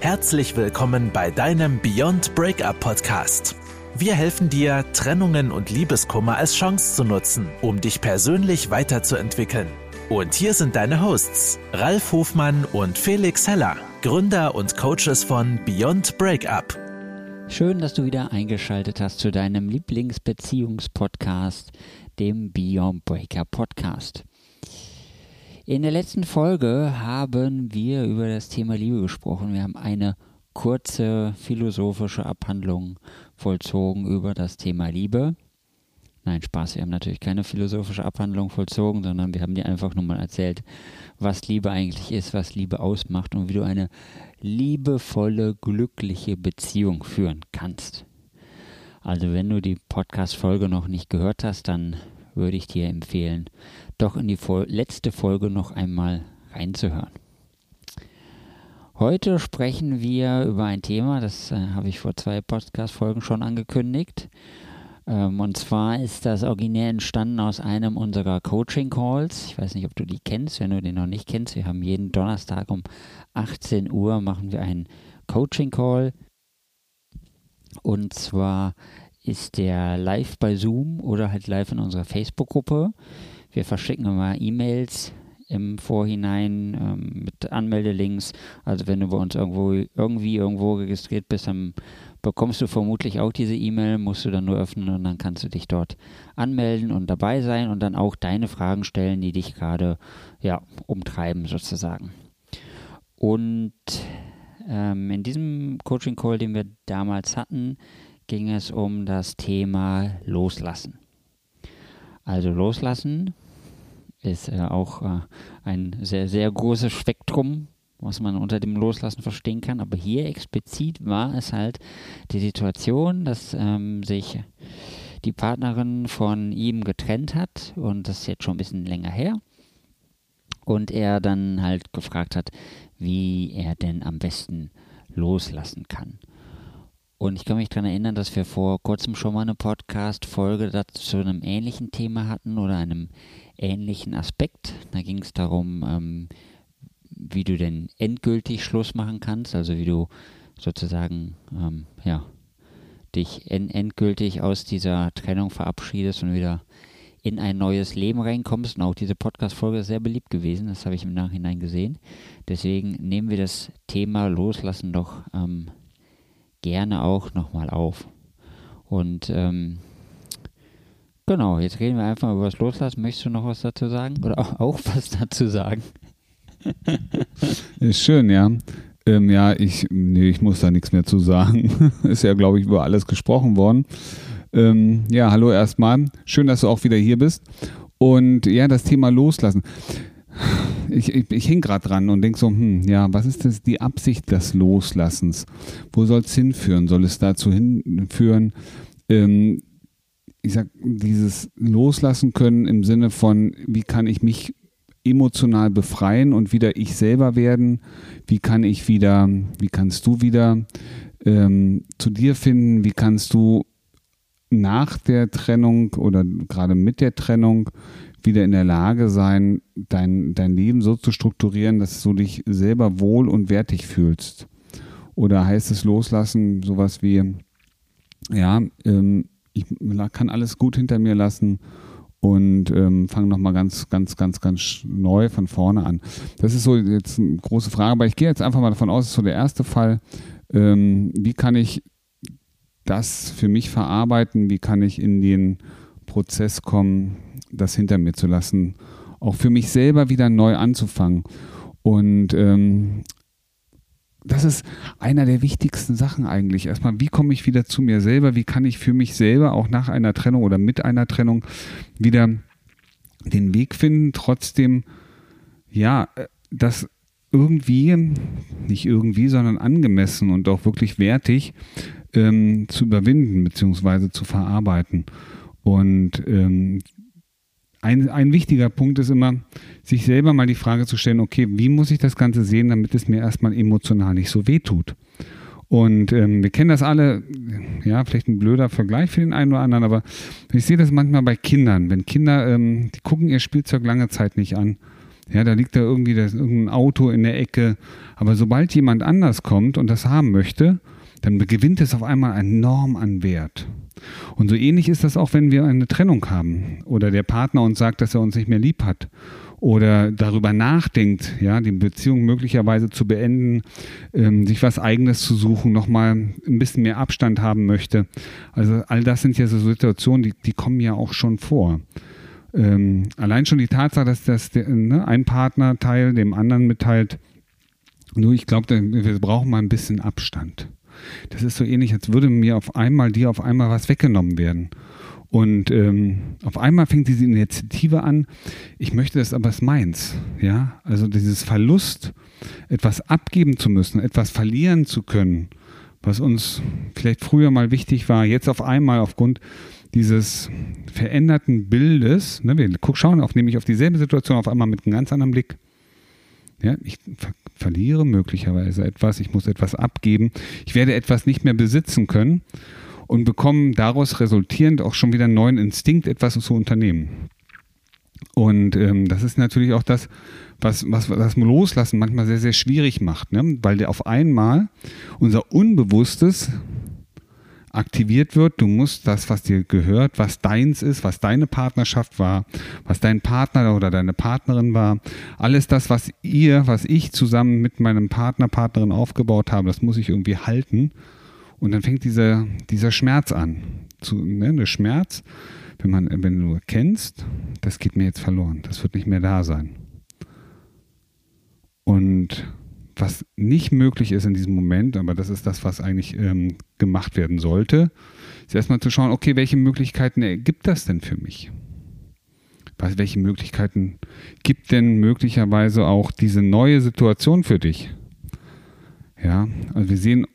Herzlich willkommen bei deinem Beyond Breakup Podcast. Wir helfen dir, Trennungen und Liebeskummer als Chance zu nutzen, um dich persönlich weiterzuentwickeln. Und hier sind deine Hosts, Ralf Hofmann und Felix Heller, Gründer und Coaches von Beyond Breakup. Schön, dass du wieder eingeschaltet hast zu deinem Lieblingsbeziehungspodcast, dem Beyond Breakup Podcast. In der letzten Folge haben wir über das Thema Liebe gesprochen. Wir haben eine kurze philosophische Abhandlung vollzogen über das Thema Liebe. Nein, Spaß, wir haben natürlich keine philosophische Abhandlung vollzogen, sondern wir haben dir einfach nur mal erzählt, was Liebe eigentlich ist, was Liebe ausmacht und wie du eine liebevolle, glückliche Beziehung führen kannst. Also wenn du die Podcast-Folge noch nicht gehört hast, dann würde ich dir empfehlen, doch in die letzte Folge noch einmal reinzuhören. Heute sprechen wir über ein Thema, das äh, habe ich vor zwei Podcast-Folgen schon angekündigt. Ähm, und zwar ist das originär entstanden aus einem unserer Coaching-Calls. Ich weiß nicht, ob du die kennst. Wenn du den noch nicht kennst, wir haben jeden Donnerstag um 18 Uhr machen wir einen Coaching-Call. Und zwar ist der live bei Zoom oder halt live in unserer Facebook-Gruppe. Wir verschicken immer E-Mails im Vorhinein ähm, mit Anmeldelinks. Also wenn du bei uns irgendwo irgendwie irgendwo registriert bist, dann bekommst du vermutlich auch diese E-Mail, musst du dann nur öffnen und dann kannst du dich dort anmelden und dabei sein und dann auch deine Fragen stellen, die dich gerade ja, umtreiben sozusagen. Und ähm, in diesem Coaching Call, den wir damals hatten, ging es um das Thema Loslassen. Also loslassen ist äh, auch äh, ein sehr, sehr großes Spektrum, was man unter dem Loslassen verstehen kann. Aber hier explizit war es halt die Situation, dass ähm, sich die Partnerin von ihm getrennt hat und das ist jetzt schon ein bisschen länger her. Und er dann halt gefragt hat, wie er denn am besten loslassen kann. Und ich kann mich daran erinnern, dass wir vor kurzem schon mal eine Podcast-Folge zu einem ähnlichen Thema hatten oder einem ähnlichen Aspekt. Da ging es darum, ähm, wie du denn endgültig Schluss machen kannst, also wie du sozusagen, ähm, ja, dich en endgültig aus dieser Trennung verabschiedest und wieder in ein neues Leben reinkommst. Und auch diese Podcast-Folge ist sehr beliebt gewesen, das habe ich im Nachhinein gesehen. Deswegen nehmen wir das Thema Loslassen doch ähm, gerne auch nochmal auf. Und ähm, genau, jetzt reden wir einfach über das Loslassen. Möchtest du noch was dazu sagen? Oder auch, auch was dazu sagen? Ist schön, ja. Ähm, ja, ich, nee, ich muss da nichts mehr zu sagen. Ist ja, glaube ich, über alles gesprochen worden. Ähm, ja, hallo erstmal. Schön, dass du auch wieder hier bist. Und ja, das Thema Loslassen ich, ich, ich hing gerade dran und denke so, hm, ja, was ist das, die Absicht des Loslassens? Wo soll es hinführen? Soll es dazu hinführen, ähm, ich sag, dieses Loslassen können im Sinne von, wie kann ich mich emotional befreien und wieder ich selber werden? Wie kann ich wieder, wie kannst du wieder ähm, zu dir finden? Wie kannst du nach der Trennung oder gerade mit der Trennung wieder in der Lage sein, dein, dein Leben so zu strukturieren, dass du dich selber wohl und wertig fühlst? Oder heißt es loslassen, sowas wie, ja, ähm, ich kann alles gut hinter mir lassen und ähm, fange nochmal ganz, ganz, ganz, ganz neu von vorne an. Das ist so jetzt eine große Frage, aber ich gehe jetzt einfach mal davon aus, das ist so der erste Fall. Ähm, wie kann ich das für mich verarbeiten? Wie kann ich in den Prozess kommen, das hinter mir zu lassen, auch für mich selber wieder neu anzufangen. Und ähm, das ist einer der wichtigsten Sachen eigentlich. Erstmal, wie komme ich wieder zu mir selber? Wie kann ich für mich selber auch nach einer Trennung oder mit einer Trennung wieder den Weg finden, trotzdem, ja, das irgendwie, nicht irgendwie, sondern angemessen und auch wirklich wertig ähm, zu überwinden bzw. zu verarbeiten. Und ähm, ein, ein wichtiger Punkt ist immer, sich selber mal die Frage zu stellen, okay, wie muss ich das Ganze sehen, damit es mir erstmal emotional nicht so weh tut? Und ähm, wir kennen das alle, ja, vielleicht ein blöder Vergleich für den einen oder anderen, aber ich sehe das manchmal bei Kindern. Wenn Kinder, ähm, die gucken ihr Spielzeug lange Zeit nicht an, Ja, da liegt da irgendwie das, irgendein Auto in der Ecke. Aber sobald jemand anders kommt und das haben möchte, dann gewinnt es auf einmal enorm an Wert. Und so ähnlich ist das auch, wenn wir eine Trennung haben oder der Partner uns sagt, dass er uns nicht mehr lieb hat oder darüber nachdenkt, ja, die Beziehung möglicherweise zu beenden, ähm, sich was Eigenes zu suchen, nochmal ein bisschen mehr Abstand haben möchte. Also all das sind ja so Situationen, die, die kommen ja auch schon vor. Ähm, allein schon die Tatsache, dass das der, ne, ein Partnerteil dem anderen mitteilt, nur ich glaube, wir brauchen mal ein bisschen Abstand. Das ist so ähnlich, als würde mir auf einmal dir auf einmal was weggenommen werden. Und ähm, auf einmal fängt diese Initiative an, ich möchte das, aber es meins. Ja, also dieses Verlust, etwas abgeben zu müssen, etwas verlieren zu können, was uns vielleicht früher mal wichtig war, jetzt auf einmal aufgrund dieses veränderten Bildes, ne, wir schauen auch nämlich auf dieselbe Situation auf einmal mit einem ganz anderen Blick. Ja, ich ver verliere möglicherweise etwas, ich muss etwas abgeben, ich werde etwas nicht mehr besitzen können und bekomme daraus resultierend auch schon wieder einen neuen Instinkt, etwas zu unternehmen. Und ähm, das ist natürlich auch das, was, was das Loslassen manchmal sehr, sehr schwierig macht, ne? weil auf einmal unser Unbewusstes aktiviert wird. Du musst das, was dir gehört, was deins ist, was deine Partnerschaft war, was dein Partner oder deine Partnerin war, alles das, was ihr, was ich zusammen mit meinem Partner, Partnerin aufgebaut habe, das muss ich irgendwie halten. Und dann fängt dieser, dieser Schmerz an. Zu, ne, der Schmerz, wenn, man, wenn du erkennst, das geht mir jetzt verloren, das wird nicht mehr da sein. Und was nicht möglich ist in diesem Moment, aber das ist das, was eigentlich ähm, gemacht werden sollte, ist erstmal zu schauen, okay, welche Möglichkeiten ergibt das denn für mich? Was, welche Möglichkeiten gibt denn möglicherweise auch diese neue Situation für dich? Ja, also wir sehen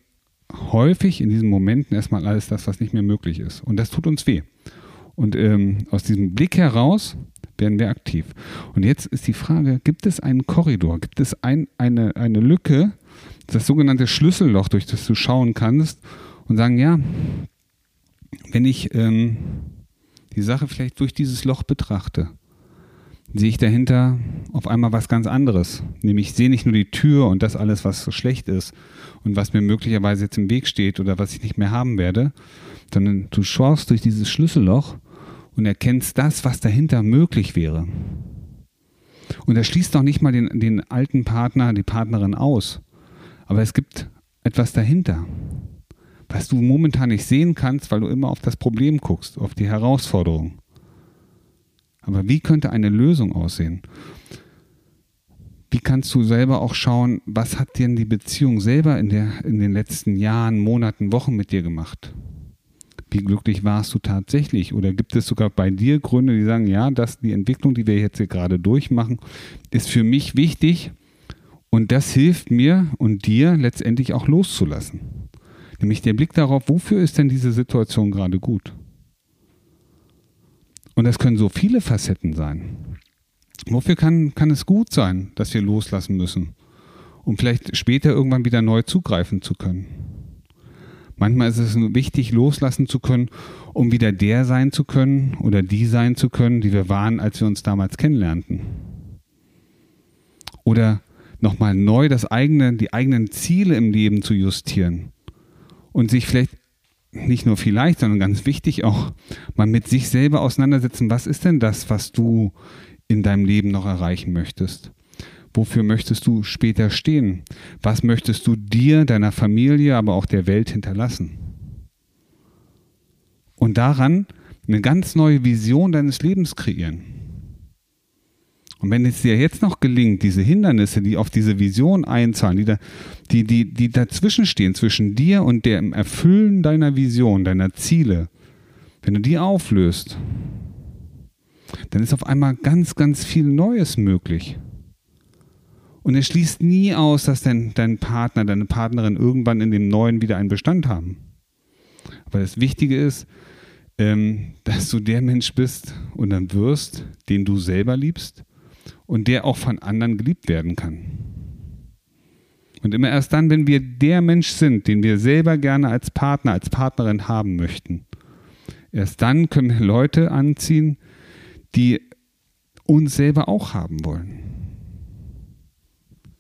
häufig in diesen Momenten erstmal alles das, was nicht mehr möglich ist. Und das tut uns weh. Und ähm, aus diesem Blick heraus werden wir aktiv. Und jetzt ist die Frage, gibt es einen Korridor, gibt es ein, eine, eine Lücke, das sogenannte Schlüsselloch, durch das du schauen kannst und sagen, ja, wenn ich ähm, die Sache vielleicht durch dieses Loch betrachte, sehe ich dahinter auf einmal was ganz anderes. Nämlich ich sehe nicht nur die Tür und das alles, was so schlecht ist und was mir möglicherweise jetzt im Weg steht oder was ich nicht mehr haben werde, sondern du schaust durch dieses Schlüsselloch und erkennst das, was dahinter möglich wäre. Und er schließt doch nicht mal den, den alten Partner, die Partnerin aus. Aber es gibt etwas dahinter, was du momentan nicht sehen kannst, weil du immer auf das Problem guckst, auf die Herausforderung. Aber wie könnte eine Lösung aussehen? Wie kannst du selber auch schauen, was hat denn die Beziehung selber in, der, in den letzten Jahren, Monaten, Wochen mit dir gemacht? Wie glücklich warst du tatsächlich? Oder gibt es sogar bei dir Gründe, die sagen, ja, dass die Entwicklung, die wir jetzt hier gerade durchmachen, ist für mich wichtig und das hilft mir und dir letztendlich auch loszulassen. Nämlich der Blick darauf, wofür ist denn diese Situation gerade gut? Und das können so viele Facetten sein. Wofür kann, kann es gut sein, dass wir loslassen müssen, um vielleicht später irgendwann wieder neu zugreifen zu können? Manchmal ist es wichtig, loslassen zu können, um wieder der sein zu können oder die sein zu können, die wir waren, als wir uns damals kennenlernten. Oder nochmal neu das eigene, die eigenen Ziele im Leben zu justieren und sich vielleicht nicht nur vielleicht, sondern ganz wichtig auch mal mit sich selber auseinandersetzen. Was ist denn das, was du in deinem Leben noch erreichen möchtest? Wofür möchtest du später stehen? Was möchtest du dir, deiner Familie, aber auch der Welt hinterlassen? Und daran eine ganz neue Vision deines Lebens kreieren. Und wenn es dir jetzt noch gelingt, diese Hindernisse, die auf diese Vision einzahlen, die, da, die, die, die dazwischen stehen, zwischen dir und dem Erfüllen deiner Vision, deiner Ziele, wenn du die auflöst, dann ist auf einmal ganz, ganz viel Neues möglich. Und es schließt nie aus, dass dein, dein Partner, deine Partnerin irgendwann in dem Neuen wieder einen Bestand haben. Aber das Wichtige ist, ähm, dass du der Mensch bist und dann wirst, den du selber liebst und der auch von anderen geliebt werden kann. Und immer erst dann, wenn wir der Mensch sind, den wir selber gerne als Partner, als Partnerin haben möchten, erst dann können wir Leute anziehen, die uns selber auch haben wollen.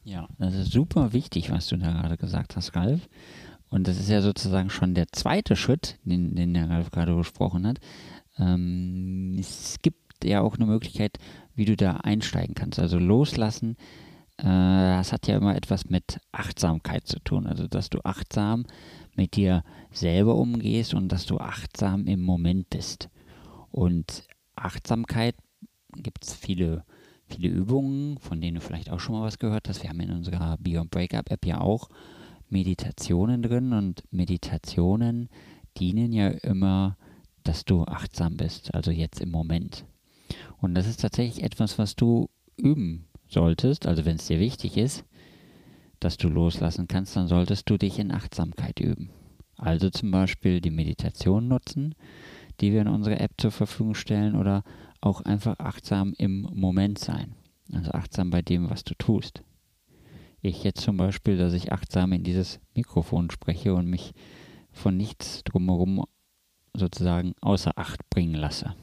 Ja, das ist super wichtig, was du da gerade gesagt hast, Ralf. Und das ist ja sozusagen schon der zweite Schritt, den, den der Ralf gerade besprochen hat. Ähm, es gibt ja auch eine Möglichkeit, wie du da einsteigen kannst. Also loslassen, äh, das hat ja immer etwas mit Achtsamkeit zu tun. Also dass du achtsam mit dir selber umgehst und dass du achtsam im Moment bist. Und Achtsamkeit gibt es viele, viele Übungen, von denen du vielleicht auch schon mal was gehört hast. Wir haben in unserer Beyond Breakup App ja auch Meditationen drin und Meditationen dienen ja immer, dass du achtsam bist, also jetzt im Moment. Und das ist tatsächlich etwas, was du üben solltest, also wenn es dir wichtig ist, dass du loslassen kannst, dann solltest du dich in Achtsamkeit üben. Also zum Beispiel die Meditation nutzen, die wir in unserer App zur Verfügung stellen oder auch einfach achtsam im Moment sein. Also achtsam bei dem, was du tust. Ich jetzt zum Beispiel, dass ich achtsam in dieses Mikrofon spreche und mich von nichts drumherum sozusagen außer Acht bringen lasse.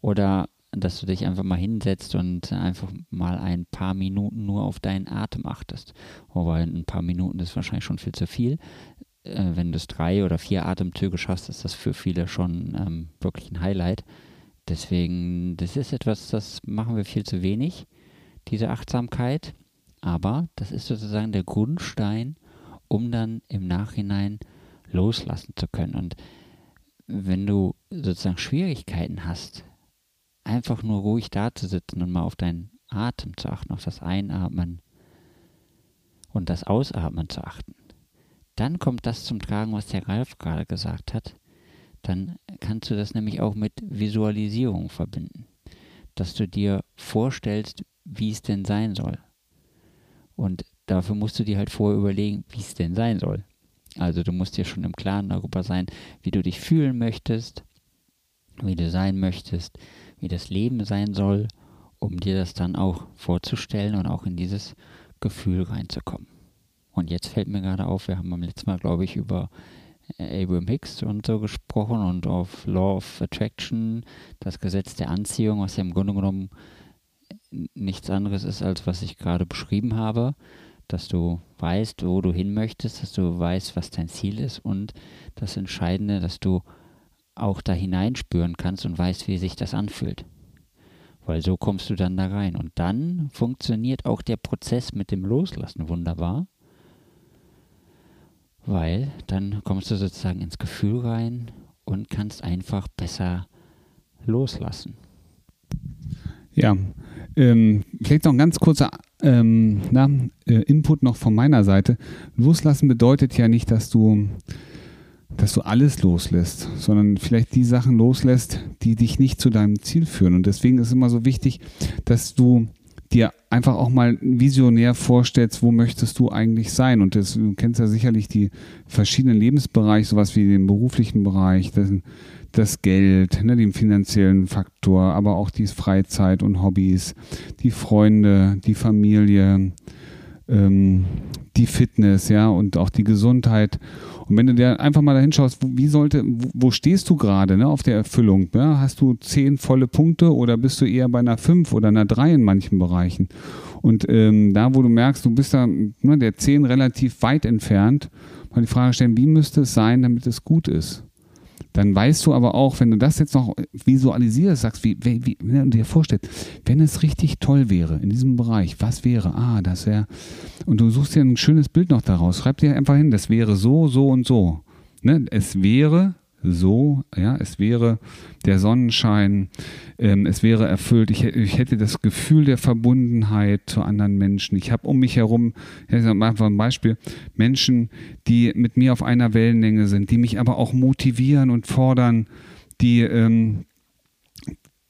Oder dass du dich einfach mal hinsetzt und einfach mal ein paar Minuten nur auf deinen Atem achtest. Wobei ein paar Minuten ist wahrscheinlich schon viel zu viel. Äh, wenn du es drei oder vier Atemzüge schaffst, ist das für viele schon ähm, wirklich ein Highlight. Deswegen, das ist etwas, das machen wir viel zu wenig, diese Achtsamkeit. Aber das ist sozusagen der Grundstein, um dann im Nachhinein loslassen zu können. Und wenn du sozusagen Schwierigkeiten hast, einfach nur ruhig da zu sitzen und mal auf deinen Atem zu achten, auf das Einatmen und das Ausatmen zu achten, dann kommt das zum Tragen, was der Ralf gerade gesagt hat. Dann kannst du das nämlich auch mit Visualisierung verbinden. Dass du dir vorstellst, wie es denn sein soll. Und dafür musst du dir halt vorher überlegen, wie es denn sein soll. Also du musst dir schon im Klaren darüber sein, wie du dich fühlen möchtest, wie du sein möchtest, wie das Leben sein soll, um dir das dann auch vorzustellen und auch in dieses Gefühl reinzukommen. Und jetzt fällt mir gerade auf, wir haben beim letzten Mal, glaube ich, über Abraham Hicks und so gesprochen und auf Law of Attraction, das Gesetz der Anziehung, was ja im Grunde genommen nichts anderes ist, als was ich gerade beschrieben habe, dass du weißt, wo du hin möchtest, dass du weißt, was dein Ziel ist und das Entscheidende, dass du auch da hineinspüren kannst und weißt, wie sich das anfühlt. Weil so kommst du dann da rein. Und dann funktioniert auch der Prozess mit dem Loslassen wunderbar. Weil dann kommst du sozusagen ins Gefühl rein und kannst einfach besser loslassen. Ja, ähm, vielleicht noch ein ganz kurzer ähm, na, äh, Input noch von meiner Seite. Loslassen bedeutet ja nicht, dass du dass du alles loslässt, sondern vielleicht die Sachen loslässt, die dich nicht zu deinem Ziel führen. Und deswegen ist es immer so wichtig, dass du dir einfach auch mal visionär vorstellst, wo möchtest du eigentlich sein. Und das, du kennst ja sicherlich die verschiedenen Lebensbereiche, sowas wie den beruflichen Bereich, das, das Geld, ne, den finanziellen Faktor, aber auch die Freizeit und Hobbys, die Freunde, die Familie, ähm, die Fitness, ja, und auch die Gesundheit. Und wenn du dir einfach mal dahin schaust, wie sollte, wo stehst du gerade ne, auf der Erfüllung? Ja? Hast du zehn volle Punkte oder bist du eher bei einer fünf oder einer drei in manchen Bereichen? Und ähm, da, wo du merkst, du bist da ne, der zehn relativ weit entfernt, mal die Frage stellen, wie müsste es sein, damit es gut ist? Dann weißt du aber auch, wenn du das jetzt noch visualisierst, sagst, wie, wie, wenn du dir vorstellst, wenn es richtig toll wäre in diesem Bereich, was wäre? Ah, das wäre. Und du suchst dir ein schönes Bild noch daraus. Schreib dir einfach hin, das wäre so, so und so. Ne? Es wäre so, ja, es wäre der Sonnenschein, ähm, es wäre erfüllt, ich, ich, hätte das Gefühl der Verbundenheit zu anderen Menschen. Ich habe um mich herum, ich sage einfach ein Beispiel, Menschen, die mit mir auf einer Wellenlänge sind, die mich aber auch motivieren und fordern, die, ähm,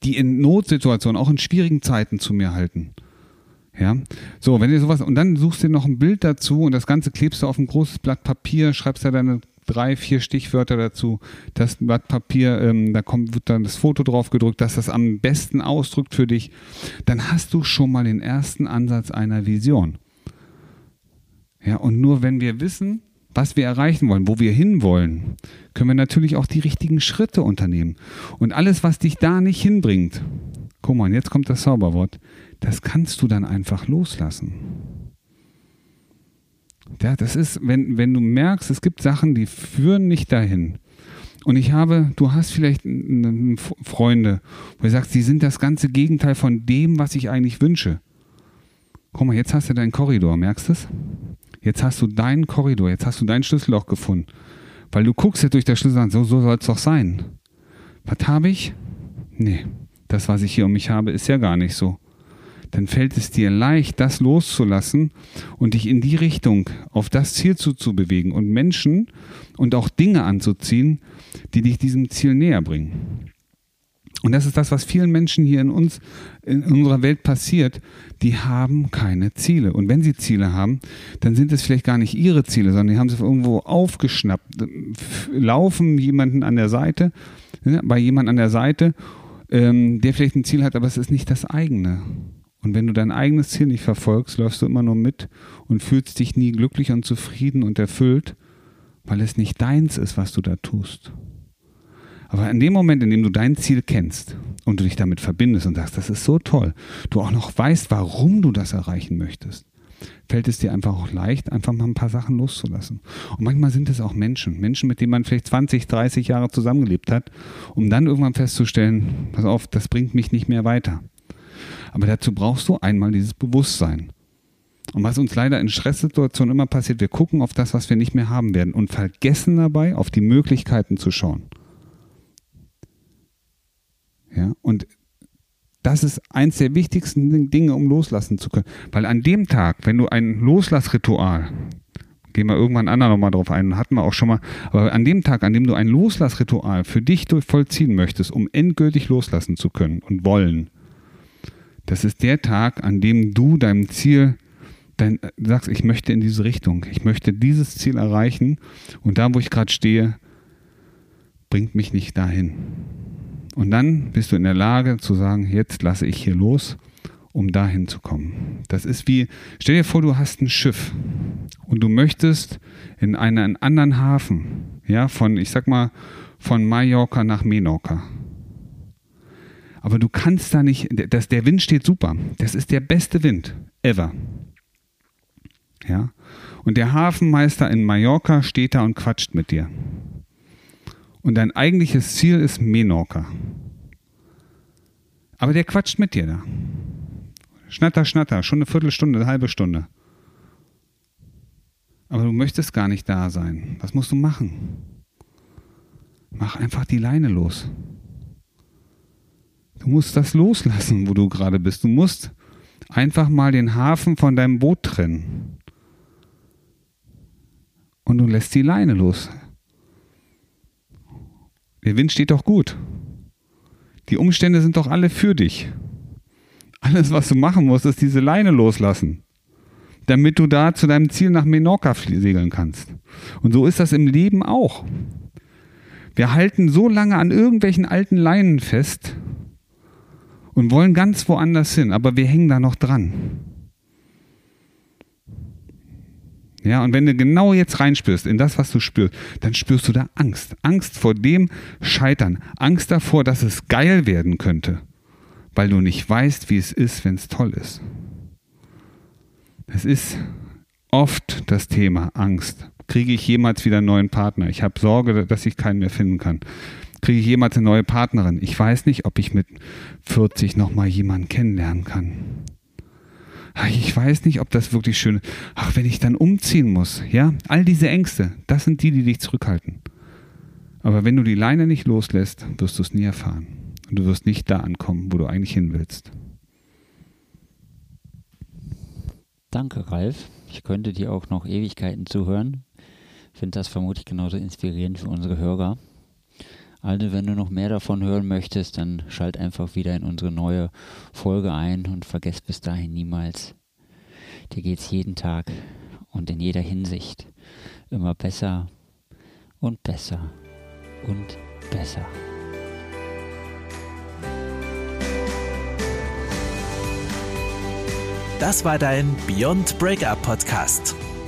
die in Notsituationen, auch in schwierigen Zeiten zu mir halten. Ja, so, wenn ihr sowas, und dann suchst du dir noch ein Bild dazu und das Ganze klebst du auf ein großes Blatt Papier, schreibst da deine drei, vier Stichwörter dazu. Das Blatt Papier, ähm, da kommt, wird dann das Foto drauf gedrückt, das das am besten ausdrückt für dich. Dann hast du schon mal den ersten Ansatz einer Vision. Ja, und nur wenn wir wissen, was wir erreichen wollen, wo wir hinwollen, können wir natürlich auch die richtigen Schritte unternehmen. Und alles, was dich da nicht hinbringt, guck mal, jetzt kommt das Zauberwort, das kannst du dann einfach loslassen. Ja, das ist, wenn, wenn du merkst, es gibt Sachen, die führen nicht dahin. Und ich habe, du hast vielleicht Freunde, wo du sagst, die sind das ganze Gegenteil von dem, was ich eigentlich wünsche. Guck mal, jetzt hast du deinen Korridor, merkst du es? Jetzt hast du deinen Korridor, jetzt hast du dein Schlüsselloch gefunden. Weil du guckst jetzt durch das Schlüssel an, so, so soll es doch sein. Was habe ich? Nee, das, was ich hier um mich habe, ist ja gar nicht so dann fällt es dir leicht, das loszulassen und dich in die Richtung, auf das Ziel zuzubewegen und Menschen und auch Dinge anzuziehen, die dich diesem Ziel näher bringen. Und das ist das, was vielen Menschen hier in uns, in unserer Welt passiert. Die haben keine Ziele. Und wenn sie Ziele haben, dann sind es vielleicht gar nicht ihre Ziele, sondern die haben sie irgendwo aufgeschnappt, laufen jemanden an der Seite, ne, bei jemandem an der Seite, ähm, der vielleicht ein Ziel hat, aber es ist nicht das eigene. Und wenn du dein eigenes Ziel nicht verfolgst, läufst du immer nur mit und fühlst dich nie glücklich und zufrieden und erfüllt, weil es nicht deins ist, was du da tust. Aber in dem Moment, in dem du dein Ziel kennst und du dich damit verbindest und sagst, das ist so toll, du auch noch weißt, warum du das erreichen möchtest, fällt es dir einfach auch leicht, einfach mal ein paar Sachen loszulassen. Und manchmal sind es auch Menschen, Menschen, mit denen man vielleicht 20, 30 Jahre zusammengelebt hat, um dann irgendwann festzustellen, pass auf, das bringt mich nicht mehr weiter. Aber dazu brauchst du einmal dieses Bewusstsein. Und was uns leider in Stresssituationen immer passiert, wir gucken auf das, was wir nicht mehr haben werden und vergessen dabei, auf die Möglichkeiten zu schauen. Ja, und das ist eins der wichtigsten Dinge, um loslassen zu können. Weil an dem Tag, wenn du ein Loslassritual, gehen wir irgendwann anderen nochmal drauf ein, hatten wir auch schon mal, aber an dem Tag, an dem du ein Loslassritual für dich vollziehen möchtest, um endgültig loslassen zu können und wollen, das ist der Tag, an dem du deinem Ziel dein, sagst, ich möchte in diese Richtung, ich möchte dieses Ziel erreichen und da, wo ich gerade stehe, bringt mich nicht dahin. Und dann bist du in der Lage zu sagen, jetzt lasse ich hier los, um dahin zu kommen. Das ist wie, stell dir vor, du hast ein Schiff und du möchtest in einen anderen Hafen, ja, von, ich sag mal, von Mallorca nach Menorca. Aber du kannst da nicht, das, der Wind steht super. Das ist der beste Wind ever. Ja. Und der Hafenmeister in Mallorca steht da und quatscht mit dir. Und dein eigentliches Ziel ist Menorca. Aber der quatscht mit dir da. Schnatter, schnatter, schon eine Viertelstunde, eine halbe Stunde. Aber du möchtest gar nicht da sein. Was musst du machen? Mach einfach die Leine los. Du musst das loslassen, wo du gerade bist. Du musst einfach mal den Hafen von deinem Boot trennen. Und du lässt die Leine los. Der Wind steht doch gut. Die Umstände sind doch alle für dich. Alles, was du machen musst, ist diese Leine loslassen, damit du da zu deinem Ziel nach Menorca segeln kannst. Und so ist das im Leben auch. Wir halten so lange an irgendwelchen alten Leinen fest, und wollen ganz woanders hin, aber wir hängen da noch dran. Ja, und wenn du genau jetzt reinspürst in das, was du spürst, dann spürst du da Angst. Angst vor dem Scheitern. Angst davor, dass es geil werden könnte, weil du nicht weißt, wie es ist, wenn es toll ist. Es ist oft das Thema Angst. Kriege ich jemals wieder einen neuen Partner? Ich habe Sorge, dass ich keinen mehr finden kann kriege ich jemals eine neue Partnerin. Ich weiß nicht, ob ich mit 40 nochmal jemanden kennenlernen kann. Ich weiß nicht, ob das wirklich schön ist. Ach, wenn ich dann umziehen muss, ja, all diese Ängste, das sind die, die dich zurückhalten. Aber wenn du die Leine nicht loslässt, wirst du es nie erfahren. Und du wirst nicht da ankommen, wo du eigentlich hin willst. Danke, Ralf. Ich könnte dir auch noch Ewigkeiten zuhören. Finde das vermutlich genauso inspirierend für unsere Hörer. Also wenn du noch mehr davon hören möchtest, dann schalt einfach wieder in unsere neue Folge ein und vergiss bis dahin niemals, dir geht's jeden Tag und in jeder Hinsicht immer besser und besser und besser. Das war dein Beyond Breakup Podcast.